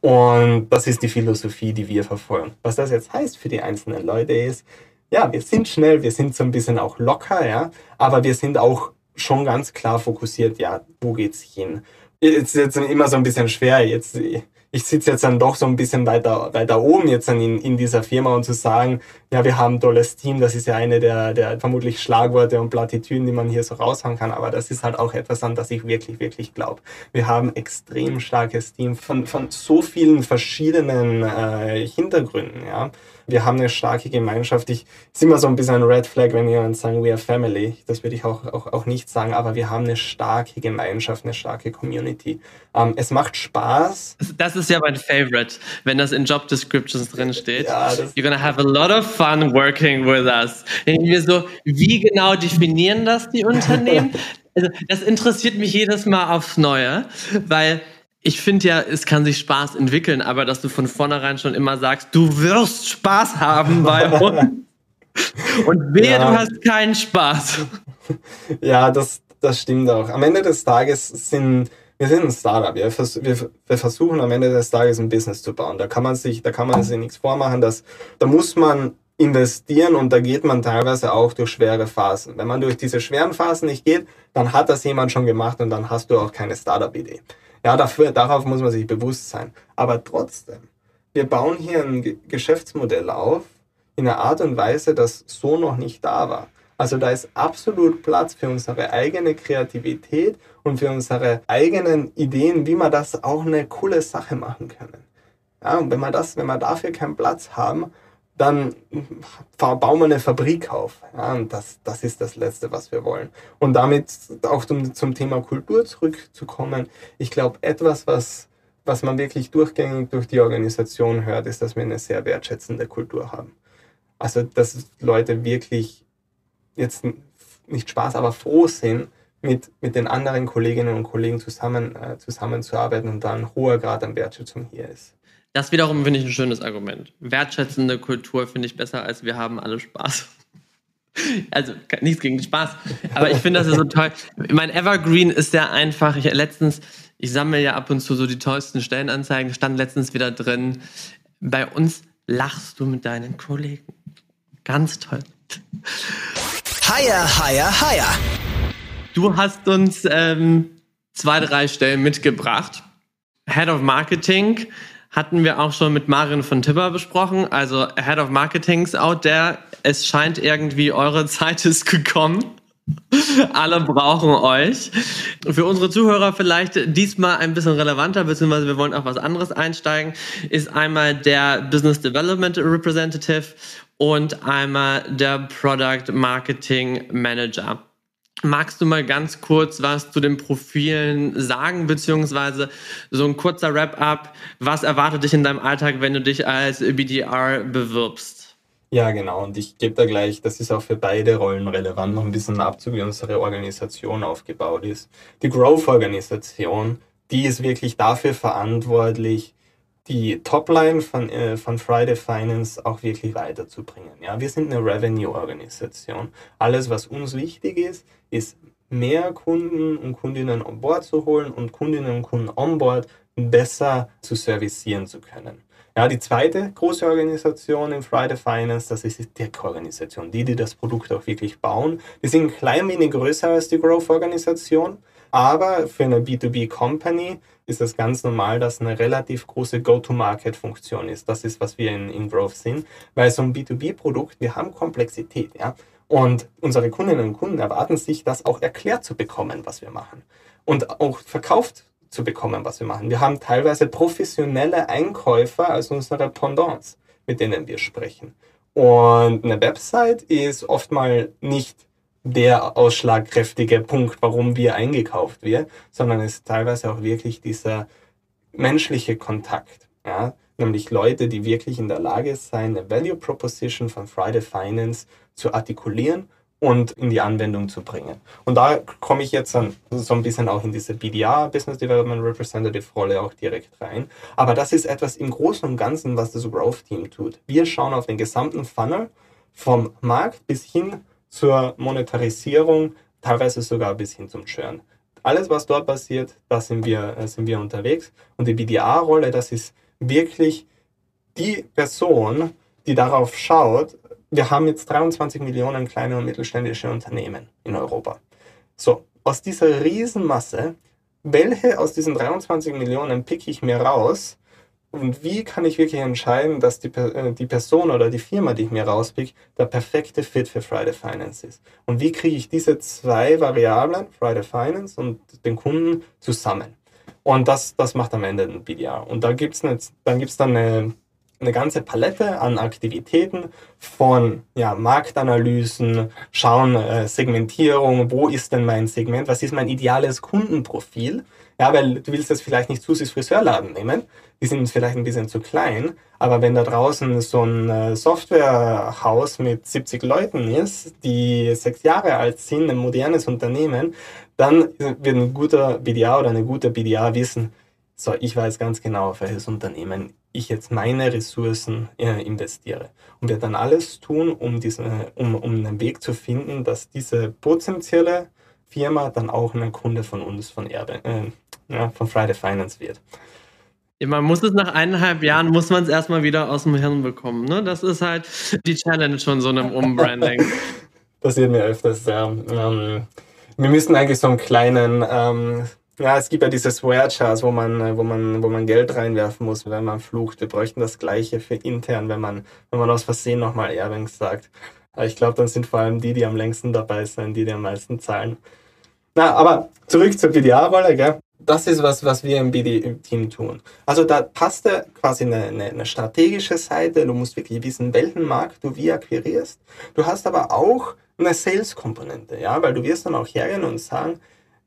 Und das ist die Philosophie, die wir verfolgen. Was das jetzt heißt für die einzelnen Leute ist, ja, wir sind schnell, wir sind so ein bisschen auch locker, ja, aber wir sind auch schon ganz klar fokussiert, ja, wo geht's hin? Jetzt ist jetzt immer so ein bisschen schwer, jetzt ich sitze jetzt dann doch so ein bisschen weiter, weiter oben jetzt dann in, in dieser Firma und zu sagen, ja, wir haben ein tolles Team, das ist ja eine der, der vermutlich Schlagworte und Plattitüden, die man hier so raushauen kann, aber das ist halt auch etwas, an das ich wirklich, wirklich glaube. Wir haben extrem starkes Team von, von so vielen verschiedenen äh, Hintergründen, ja. Wir haben eine starke Gemeinschaft. Ich ist immer so ein bisschen ein Red Flag, wenn jemand sagen, we are family. Das würde ich auch, auch, auch nicht sagen, aber wir haben eine starke Gemeinschaft, eine starke Community. Ähm, es macht Spaß.
Das ist ja mein Favorite, wenn das in Job Descriptions drin steht. Ja, You're gonna have a lot of fun working with us. Wir so, wie genau definieren das die Unternehmen? also, das interessiert mich jedes Mal aufs Neue, weil ich finde ja, es kann sich Spaß entwickeln, aber dass du von vornherein schon immer sagst, du wirst Spaß haben bei uns. Und wehe, ja. du hast keinen Spaß.
Ja, das, das stimmt auch. Am Ende des Tages sind wir sind ein Startup. Wir, vers wir, wir, versuchen am Ende des Tages ein Business zu bauen. Da kann man sich, da kann man sich nichts vormachen. Dass, da muss man investieren und da geht man teilweise auch durch schwere Phasen. Wenn man durch diese schweren Phasen nicht geht, dann hat das jemand schon gemacht und dann hast du auch keine Startup-Idee. Ja, dafür, darauf muss man sich bewusst sein. Aber trotzdem, wir bauen hier ein Geschäftsmodell auf in einer Art und Weise, das so noch nicht da war. Also da ist absolut Platz für unsere eigene Kreativität und für unsere eigenen Ideen, wie wir das auch eine coole Sache machen können. Ja, und wenn wir das, wenn wir dafür keinen Platz haben, dann bauen wir eine Fabrik auf. Ja, und das, das ist das Letzte, was wir wollen. Und damit auch zum, zum Thema Kultur zurückzukommen. Ich glaube, etwas, was, was man wirklich durchgängig durch die Organisation hört, ist, dass wir eine sehr wertschätzende Kultur haben. Also, dass Leute wirklich jetzt nicht Spaß, aber froh sind, mit, mit den anderen Kolleginnen und Kollegen zusammen, äh, zusammenzuarbeiten und da ein hoher Grad an Wertschätzung hier ist.
Das wiederum finde ich ein schönes Argument. Wertschätzende Kultur finde ich besser, als wir haben alle Spaß. Also nichts gegen Spaß, aber ich finde das so toll. Mein Evergreen ist ja einfach, ich letztens, ich sammle ja ab und zu so die tollsten Stellenanzeigen, stand letztens wieder drin, bei uns lachst du mit deinen Kollegen. Ganz toll.
Higher, higher, higher.
Du hast uns ähm, zwei, drei Stellen mitgebracht. Head of Marketing hatten wir auch schon mit Marin von Tipper besprochen. Also Head of Marketing's out there. Es scheint irgendwie eure Zeit ist gekommen. Alle brauchen euch. Für unsere Zuhörer vielleicht diesmal ein bisschen relevanter, beziehungsweise wir wollen auf was anderes einsteigen, ist einmal der Business Development Representative und einmal der Product Marketing Manager. Magst du mal ganz kurz was zu den Profilen sagen, beziehungsweise so ein kurzer Wrap-up? Was erwartet dich in deinem Alltag, wenn du dich als BDR bewirbst?
Ja, genau. Und ich gebe da gleich, das ist auch für beide Rollen relevant, noch ein bisschen abzu, wie unsere Organisation aufgebaut ist. Die Growth-Organisation, die ist wirklich dafür verantwortlich, die Topline von, äh, von Friday Finance auch wirklich weiterzubringen. Ja, wir sind eine Revenue-Organisation. Alles, was uns wichtig ist, ist mehr Kunden und Kundinnen on board zu holen und Kundinnen und Kunden on board besser zu servicieren zu können. Ja, die zweite große Organisation in Friday Finance, das ist die Tech-Organisation, die, die das Produkt auch wirklich bauen. Die sind ein klein wenig größer als die Growth-Organisation, aber für eine B2B-Company ist es ganz normal, dass eine relativ große Go-to-Market-Funktion ist. Das ist, was wir in, in Growth sind, weil so ein B2B-Produkt, wir haben Komplexität, ja. Und unsere Kundinnen und Kunden erwarten sich, das auch erklärt zu bekommen, was wir machen. Und auch verkauft zu bekommen, was wir machen. Wir haben teilweise professionelle Einkäufer als unsere Pendants, mit denen wir sprechen. Und eine Website ist oftmal nicht der ausschlagkräftige Punkt, warum wir eingekauft wird, sondern es ist teilweise auch wirklich dieser menschliche Kontakt. Ja? Nämlich Leute, die wirklich in der Lage sein, eine Value Proposition von Friday Finance zu artikulieren und in die Anwendung zu bringen. Und da komme ich jetzt dann so ein bisschen auch in diese BDR, Business Development Representative Rolle auch direkt rein. Aber das ist etwas im Großen und Ganzen, was das Growth Team tut. Wir schauen auf den gesamten Funnel vom Markt bis hin zur Monetarisierung, teilweise sogar bis hin zum Churn. Alles, was dort passiert, da sind wir, äh, sind wir unterwegs. Und die BDA-Rolle, das ist wirklich die Person, die darauf schaut, wir haben jetzt 23 Millionen kleine und mittelständische Unternehmen in Europa. So, aus dieser Riesenmasse, welche aus diesen 23 Millionen pick ich mir raus, und wie kann ich wirklich entscheiden, dass die, äh, die Person oder die Firma, die ich mir rauspick, der perfekte Fit für Friday Finance ist? Und wie kriege ich diese zwei Variablen, Friday Finance und den Kunden, zusammen? Und das, das macht am Ende ein BDR. Und da gibt's eine, dann dann eine, eine ganze Palette an Aktivitäten von ja, Marktanalysen, schauen, äh, Segmentierung, wo ist denn mein Segment, was ist mein ideales Kundenprofil ja, weil du willst das vielleicht nicht Susis Friseurladen nehmen. Die sind vielleicht ein bisschen zu klein. Aber wenn da draußen so ein äh, Softwarehaus mit 70 Leuten ist, die sechs Jahre alt sind, ein modernes Unternehmen, dann wird ein guter BDA oder eine gute BDA wissen, so, ich weiß ganz genau, auf welches Unternehmen ich jetzt meine Ressourcen äh, investiere. Und wird dann alles tun, um, diese, um, um einen Weg zu finden, dass diese potenzielle Firma dann auch ein Kunde von uns von Erbe, äh, ja, von Friday Finance wird.
Man muss es nach eineinhalb Jahren, muss man es erstmal wieder aus dem Hirn bekommen. Ne? Das ist halt die Challenge von so einem Umbranding.
Passiert mir öfters, ja. Ähm, wir müssen eigentlich so einen kleinen, ähm, ja, es gibt ja diese Swear-Charts, wo man, wo, man, wo man Geld reinwerfen muss, wenn man flucht. Wir bräuchten das Gleiche für intern, wenn man, wenn man aus Versehen nochmal Erwin sagt. Aber ich glaube, dann sind vor allem die, die am längsten dabei sind, die, die am meisten zahlen. Na, aber zurück zur BDA-Rolle, gell? das ist was, was wir im BD-Team tun. Also da du quasi eine, eine, eine, strategische Seite, du musst wirklich wissen, welchen Markt du wie akquirierst. Du hast aber auch eine Sales-Komponente, ja, weil du wirst dann auch hergehen und sagen,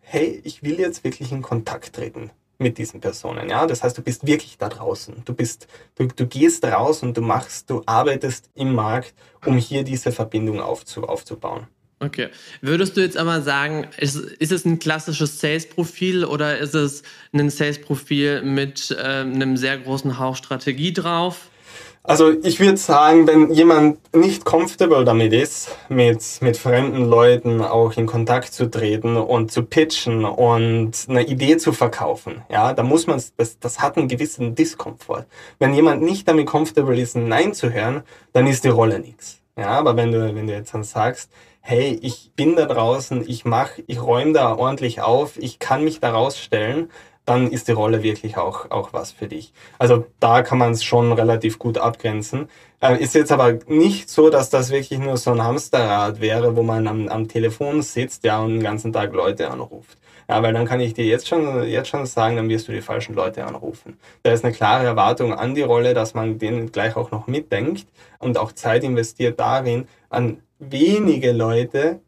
hey, ich will jetzt wirklich in Kontakt treten mit diesen Personen, ja. Das heißt, du bist wirklich da draußen. Du bist, du, du gehst raus und du machst, du arbeitest im Markt, um hier diese Verbindung aufzu, aufzubauen.
Okay. Würdest du jetzt aber sagen, ist, ist es ein klassisches Sales-Profil oder ist es ein Sales-Profil mit äh, einem sehr großen Hauch Strategie drauf?
Also ich würde sagen, wenn jemand nicht comfortable damit ist, mit, mit fremden Leuten auch in Kontakt zu treten und zu pitchen und eine Idee zu verkaufen, ja, da muss man, das, das hat einen gewissen Diskomfort. Wenn jemand nicht damit comfortable ist, Nein zu hören, dann ist die Rolle nichts. Ja, aber wenn du, wenn du jetzt dann sagst, hey, ich bin da draußen, ich mach, ich räume da ordentlich auf, ich kann mich da rausstellen, dann ist die Rolle wirklich auch, auch was für dich. Also da kann man es schon relativ gut abgrenzen. Äh, ist jetzt aber nicht so, dass das wirklich nur so ein Hamsterrad wäre, wo man am, am Telefon sitzt ja, und den ganzen Tag Leute anruft. Ja, weil dann kann ich dir jetzt schon, jetzt schon sagen, dann wirst du die falschen Leute anrufen. Da ist eine klare Erwartung an die Rolle, dass man den gleich auch noch mitdenkt und auch Zeit investiert darin, an wenige Leute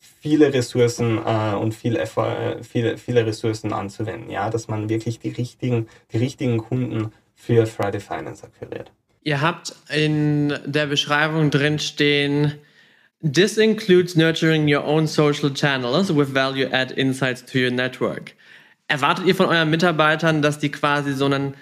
viele Ressourcen äh, und viel Effort, äh, viele, viele Ressourcen anzuwenden, ja, dass man wirklich die richtigen, die richtigen Kunden für Friday Finance akquiriert.
Ihr habt in der Beschreibung drin stehen, This includes nurturing your own social channels with value-add insights to your network. Erwartet ihr von euren Mitarbeitern, dass die quasi so einen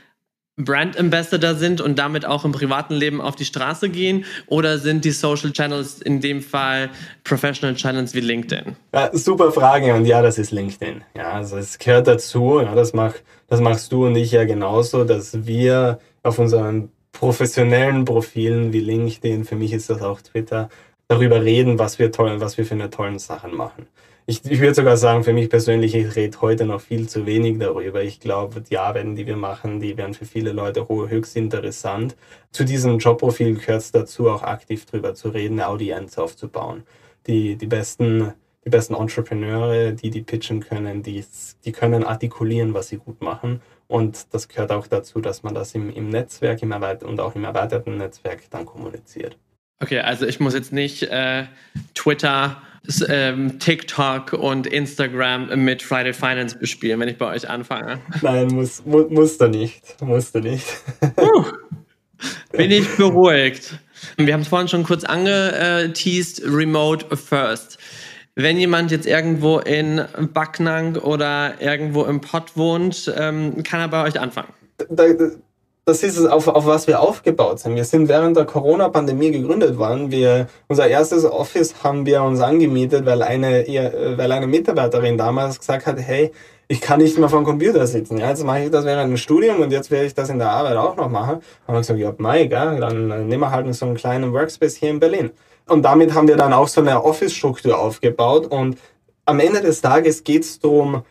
Brand Ambassador sind und damit auch im privaten Leben auf die Straße gehen? Oder sind die Social Channels in dem Fall Professional Channels wie LinkedIn?
Ja, super Frage und ja, das ist LinkedIn. Ja, also es gehört dazu. Ja, das, mach, das machst du und ich ja genauso, dass wir auf unseren professionellen Profilen wie LinkedIn, für mich ist das auch Twitter, darüber reden, was wir toll, was wir für eine tollen Sachen machen ich, ich würde sogar sagen, für mich persönlich, ich rede heute noch viel zu wenig darüber. Ich glaube, die Arbeiten, die wir machen, die wären für viele Leute höchst interessant. Zu diesem Jobprofil gehört es dazu, auch aktiv drüber zu reden, eine Audienz aufzubauen. Die, die besten die besten Entrepreneure, die die pitchen können, die, die können artikulieren, was sie gut machen. Und das gehört auch dazu, dass man das im, im Netzwerk im und auch im erweiterten Netzwerk dann kommuniziert.
Okay, also ich muss jetzt nicht äh, Twitter TikTok und Instagram mit Friday Finance bespielen, wenn ich bei euch anfange?
Nein, muss, mu musst du nicht. Musst du nicht.
Uh, bin ich beruhigt. Wir haben es vorhin schon kurz angeteased, Remote First. Wenn jemand jetzt irgendwo in Backnang oder irgendwo im Pott wohnt, ähm, kann er bei euch anfangen.
Da, das ist es, auf, auf was wir aufgebaut sind. Wir sind während der Corona-Pandemie gegründet worden. Wir, unser erstes Office haben wir uns angemietet, weil eine, weil eine Mitarbeiterin damals gesagt hat, hey, ich kann nicht mehr vom Computer sitzen. Ja, jetzt mache ich das während dem Studium und jetzt werde ich das in der Arbeit auch noch machen. Und ich gesagt, ja, Mai, gell, dann nehmen wir halt so einen kleinen Workspace hier in Berlin. Und damit haben wir dann auch so eine Office-Struktur aufgebaut. Und am Ende des Tages geht es darum,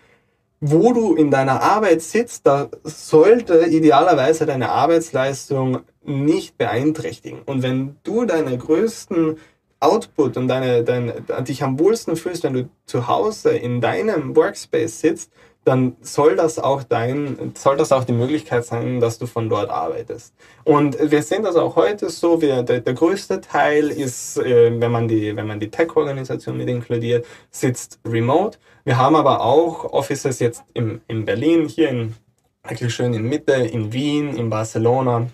wo du in deiner Arbeit sitzt, da sollte idealerweise deine Arbeitsleistung nicht beeinträchtigen. Und wenn du deine größten Output und deine, deine, dich am wohlsten fühlst, wenn du zu Hause in deinem Workspace sitzt, dann soll das auch dein, soll das auch die Möglichkeit sein, dass du von dort arbeitest. Und wir sehen das auch heute so, wir, der, der größte Teil ist, äh, wenn man die, wenn man die Tech-Organisation mit inkludiert, sitzt remote. Wir haben aber auch Offices jetzt im, in Berlin, hier in, eigentlich schön in Mitte, in Wien, in Barcelona,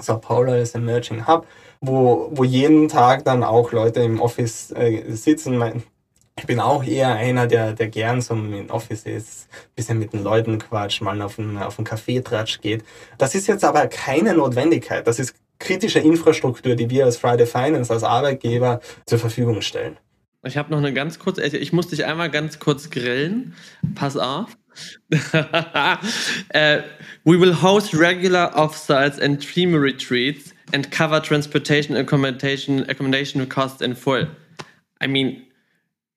Sao Paulo ist Emerging Hub, wo, wo jeden Tag dann auch Leute im Office äh, sitzen. Ich bin auch eher einer, der, der gern so im Office ist, bisschen mit den Leuten quatscht, mal auf einen, auf einen Kaffeetratsch geht. Das ist jetzt aber keine Notwendigkeit. Das ist kritische Infrastruktur, die wir als Friday Finance, als Arbeitgeber zur Verfügung stellen.
Ich habe noch eine ganz kurze, ich muss dich einmal ganz kurz grillen. Pass auf. uh, we will host regular offsites and team retreats and cover transportation accommodation, accommodation costs in full. I mean,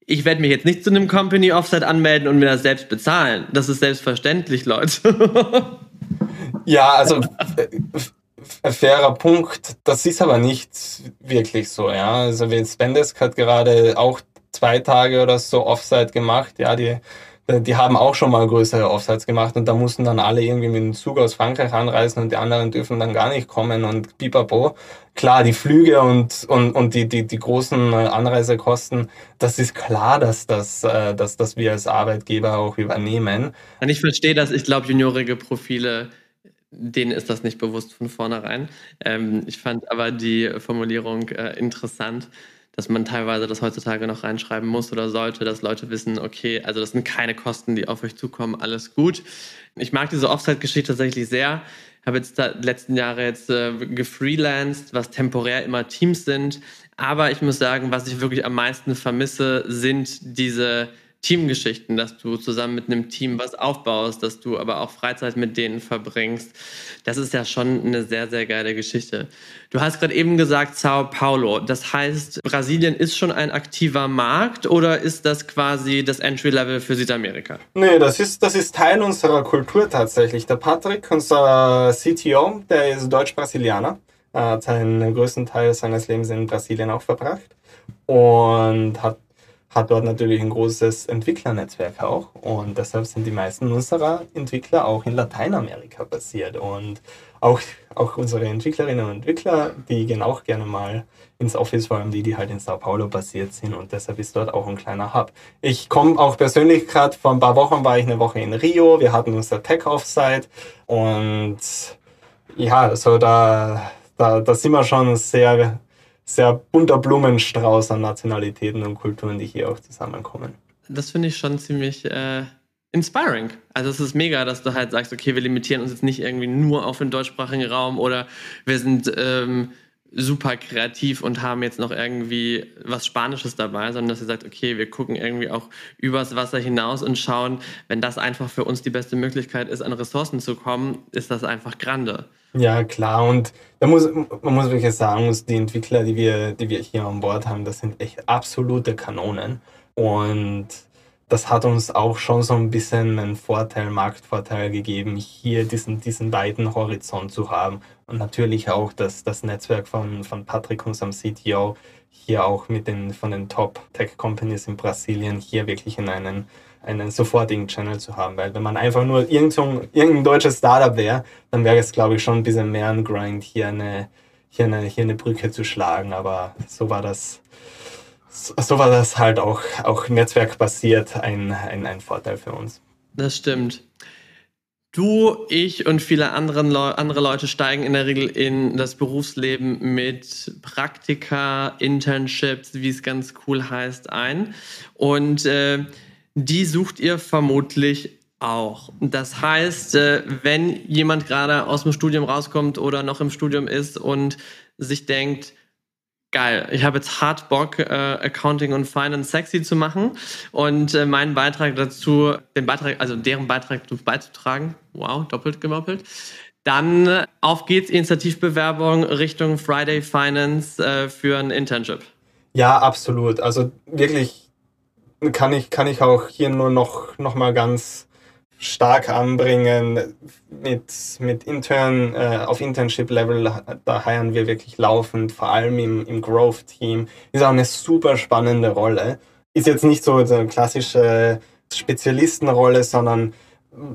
ich werde mich jetzt nicht zu einem Company Offsite anmelden und mir das selbst bezahlen. Das ist selbstverständlich, Leute.
ja, also fairer Punkt. Das ist aber nicht wirklich so, ja. Also Spendesk hat gerade auch zwei Tage oder so Offsite gemacht, ja, die die haben auch schon mal größere Offsites gemacht und da mussten dann alle irgendwie mit dem Zug aus Frankreich anreisen und die anderen dürfen dann gar nicht kommen und pipapo. Klar, die Flüge und, und, und die, die, die großen äh, Anreisekosten, das ist klar, dass, das, äh, dass, dass wir als Arbeitgeber auch übernehmen.
Und ich verstehe das, ich glaube, juniorige Profile denen ist das nicht bewusst von vornherein. Ähm, ich fand aber die Formulierung äh, interessant, dass man teilweise das heutzutage noch reinschreiben muss oder sollte, dass Leute wissen, okay, also das sind keine Kosten, die auf euch zukommen, alles gut. Ich mag diese Offside-Geschichte tatsächlich sehr. Ich habe jetzt die letzten Jahre jetzt äh, gefreelanced, was temporär immer Teams sind. Aber ich muss sagen, was ich wirklich am meisten vermisse, sind diese Teamgeschichten, dass du zusammen mit einem Team was aufbaust, dass du aber auch Freizeit mit denen verbringst. Das ist ja schon eine sehr, sehr geile Geschichte. Du hast gerade eben gesagt Sao Paulo. Das heißt, Brasilien ist schon ein aktiver Markt oder ist das quasi das Entry-Level für Südamerika?
Nee, das ist, das ist Teil unserer Kultur tatsächlich. Der Patrick, unser CTO, der ist Deutsch-Brasilianer, hat seinen größten Teil seines Lebens in Brasilien auch verbracht und hat hat dort natürlich ein großes Entwicklernetzwerk auch. Und deshalb sind die meisten unserer Entwickler auch in Lateinamerika basiert. Und auch, auch unsere Entwicklerinnen und Entwickler, die gehen auch gerne mal ins Office, vor allem die, die halt in Sao Paulo basiert sind. Und deshalb ist dort auch ein kleiner Hub. Ich komme auch persönlich gerade, vor ein paar Wochen war ich eine Woche in Rio, wir hatten unser Tech-Offsite. Und ja, so da, da, da sind wir schon sehr sehr bunter Blumenstrauß an Nationalitäten und Kulturen, die hier auch zusammenkommen.
Das finde ich schon ziemlich äh, inspiring. Also es ist mega, dass du halt sagst, okay, wir limitieren uns jetzt nicht irgendwie nur auf den deutschsprachigen Raum oder wir sind ähm, super kreativ und haben jetzt noch irgendwie was Spanisches dabei, sondern dass ihr sagt, okay, wir gucken irgendwie auch übers Wasser hinaus und schauen, wenn das einfach für uns die beste Möglichkeit ist, an Ressourcen zu kommen, ist das einfach grande.
Ja, klar. Und da muss, man muss wirklich sagen, die Entwickler, die wir, die wir hier an Bord haben, das sind echt absolute Kanonen. Und das hat uns auch schon so ein bisschen einen Vorteil, Marktvorteil gegeben, hier diesen, diesen weiten Horizont zu haben. Und natürlich auch das, das Netzwerk von, von Patrick, unserem CTO, hier auch mit den, von den Top Tech Companies in Brasilien, hier wirklich in einen einen sofortigen Channel zu haben. Weil wenn man einfach nur irgendein, irgendein deutsches Startup wäre, dann wäre es, glaube ich, schon ein bisschen mehr ein Grind, hier eine, hier eine, hier eine Brücke zu schlagen. Aber so war das, so war das halt auch, auch netzwerkbasiert ein, ein, ein Vorteil für uns.
Das stimmt. Du, ich und viele anderen Le andere Leute steigen in der Regel in das Berufsleben mit Praktika, Internships, wie es ganz cool heißt, ein. Und äh, die sucht ihr vermutlich auch. Das heißt, äh, wenn jemand gerade aus dem Studium rauskommt oder noch im Studium ist und sich denkt, geil, ich habe jetzt hart Bock, äh, Accounting und Finance sexy zu machen und äh, meinen Beitrag dazu, den Beitrag, also deren Beitrag beizutragen, wow, doppelt gemoppelt, dann auf geht's Initiativbewerbung Richtung Friday Finance für ein Internship.
Ja, absolut. Also wirklich kann ich, kann ich auch hier nur noch, noch mal ganz stark anbringen. Mit, mit intern, äh, auf Internship-Level, da heiern wir wirklich laufend, vor allem im, im Growth-Team. Ist auch eine super spannende Rolle. Ist jetzt nicht so eine klassische Spezialistenrolle, sondern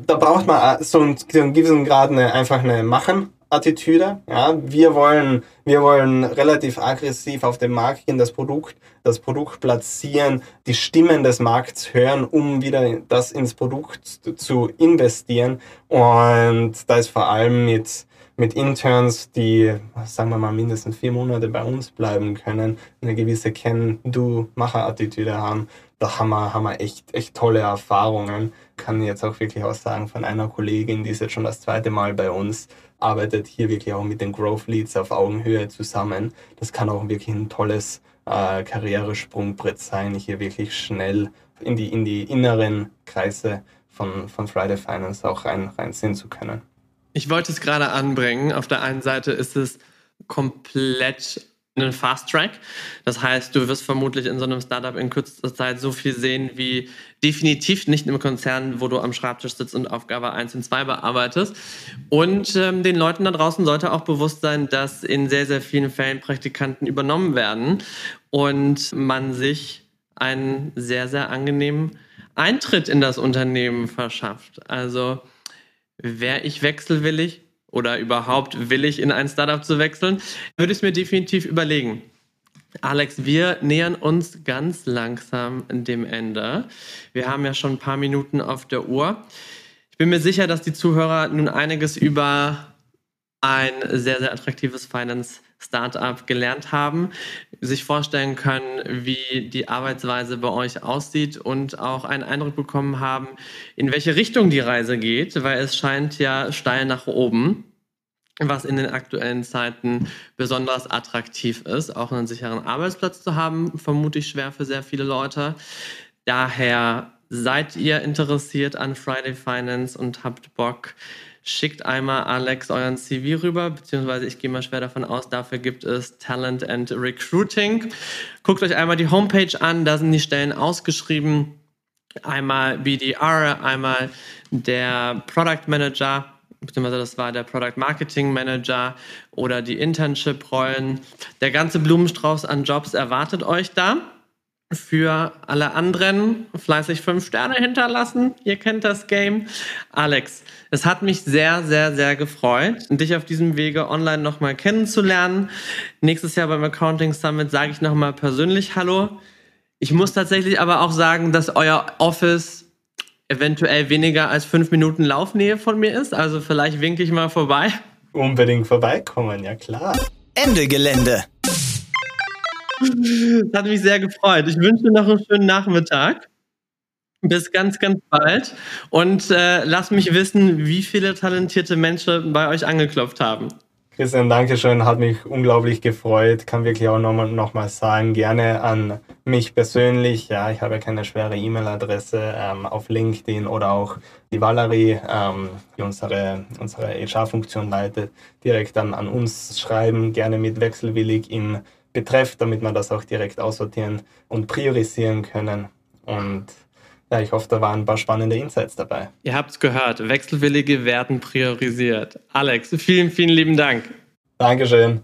da braucht man so einen, so einen gewissen Grad eine, einfach eine Machen Attitüde. Ja, wir wollen, wir wollen relativ aggressiv auf den Markt gehen, das Produkt, das Produkt platzieren, die Stimmen des Markts hören, um wieder das ins Produkt zu investieren. Und da ist vor allem mit, mit Interns, die, sagen wir mal, mindestens vier Monate bei uns bleiben können, eine gewisse Kenn-Du-Macher-Attitüde haben. Da haben wir, haben wir echt, echt tolle Erfahrungen. Kann jetzt auch wirklich auch sagen von einer Kollegin, die ist jetzt schon das zweite Mal bei uns, arbeitet hier wirklich auch mit den Growth Leads auf Augenhöhe zusammen. Das kann auch wirklich ein tolles äh, Karrieresprungbrett sein, hier wirklich schnell in die, in die inneren Kreise von, von Friday Finance auch rein, reinziehen zu können.
Ich wollte es gerade anbringen. Auf der einen Seite ist es komplett einen Fast Track. Das heißt, du wirst vermutlich in so einem Startup in kürzester Zeit so viel sehen wie definitiv nicht im Konzern, wo du am Schreibtisch sitzt und Aufgabe 1 und 2 bearbeitest. Und ähm, den Leuten da draußen sollte auch bewusst sein, dass in sehr, sehr vielen Fällen Praktikanten übernommen werden und man sich einen sehr, sehr angenehmen Eintritt in das Unternehmen verschafft. Also wäre ich wechselwillig, oder überhaupt willig in ein Startup zu wechseln, würde ich mir definitiv überlegen. Alex, wir nähern uns ganz langsam dem Ende. Wir haben ja schon ein paar Minuten auf der Uhr. Ich bin mir sicher, dass die Zuhörer nun einiges über ein sehr, sehr attraktives Finance Startup gelernt haben, sich vorstellen können, wie die Arbeitsweise bei euch aussieht und auch einen Eindruck bekommen haben, in welche Richtung die Reise geht, weil es scheint ja steil nach oben, was in den aktuellen Zeiten besonders attraktiv ist, auch einen sicheren Arbeitsplatz zu haben, vermute ich schwer für sehr viele Leute. Daher seid ihr interessiert an Friday Finance und habt Bock, schickt einmal Alex euren CV rüber, beziehungsweise ich gehe mal schwer davon aus, dafür gibt es Talent and Recruiting. Guckt euch einmal die Homepage an, da sind die Stellen ausgeschrieben. Einmal BDR, einmal der Product Manager, beziehungsweise das war der Product Marketing Manager oder die Internship-Rollen. Der ganze Blumenstrauß an Jobs erwartet euch da für alle anderen fleißig fünf Sterne hinterlassen. Ihr kennt das Game. Alex, es hat mich sehr, sehr, sehr gefreut, dich auf diesem Wege online nochmal kennenzulernen. Nächstes Jahr beim Accounting Summit sage ich nochmal persönlich Hallo. Ich muss tatsächlich aber auch sagen, dass euer Office eventuell weniger als fünf Minuten Laufnähe von mir ist. Also vielleicht winke ich mal vorbei.
Unbedingt vorbeikommen, ja klar.
Ende Gelände.
Das hat mich sehr gefreut. Ich wünsche dir noch einen schönen Nachmittag. Bis ganz, ganz bald. Und äh, lass mich wissen, wie viele talentierte Menschen bei euch angeklopft haben.
Christian, danke schön. Hat mich unglaublich gefreut. Kann wirklich auch nochmal noch mal sagen, gerne an mich persönlich. Ja, ich habe keine schwere E-Mail-Adresse ähm, auf LinkedIn oder auch die Valerie, ähm, die unsere, unsere HR-Funktion leitet, direkt dann an uns schreiben. Gerne mit wechselwillig im betrifft, damit wir das auch direkt aussortieren und priorisieren können. Und ja, ich hoffe, da waren ein paar spannende Insights dabei.
Ihr habt es gehört, Wechselwillige werden priorisiert. Alex, vielen, vielen lieben Dank.
Dankeschön.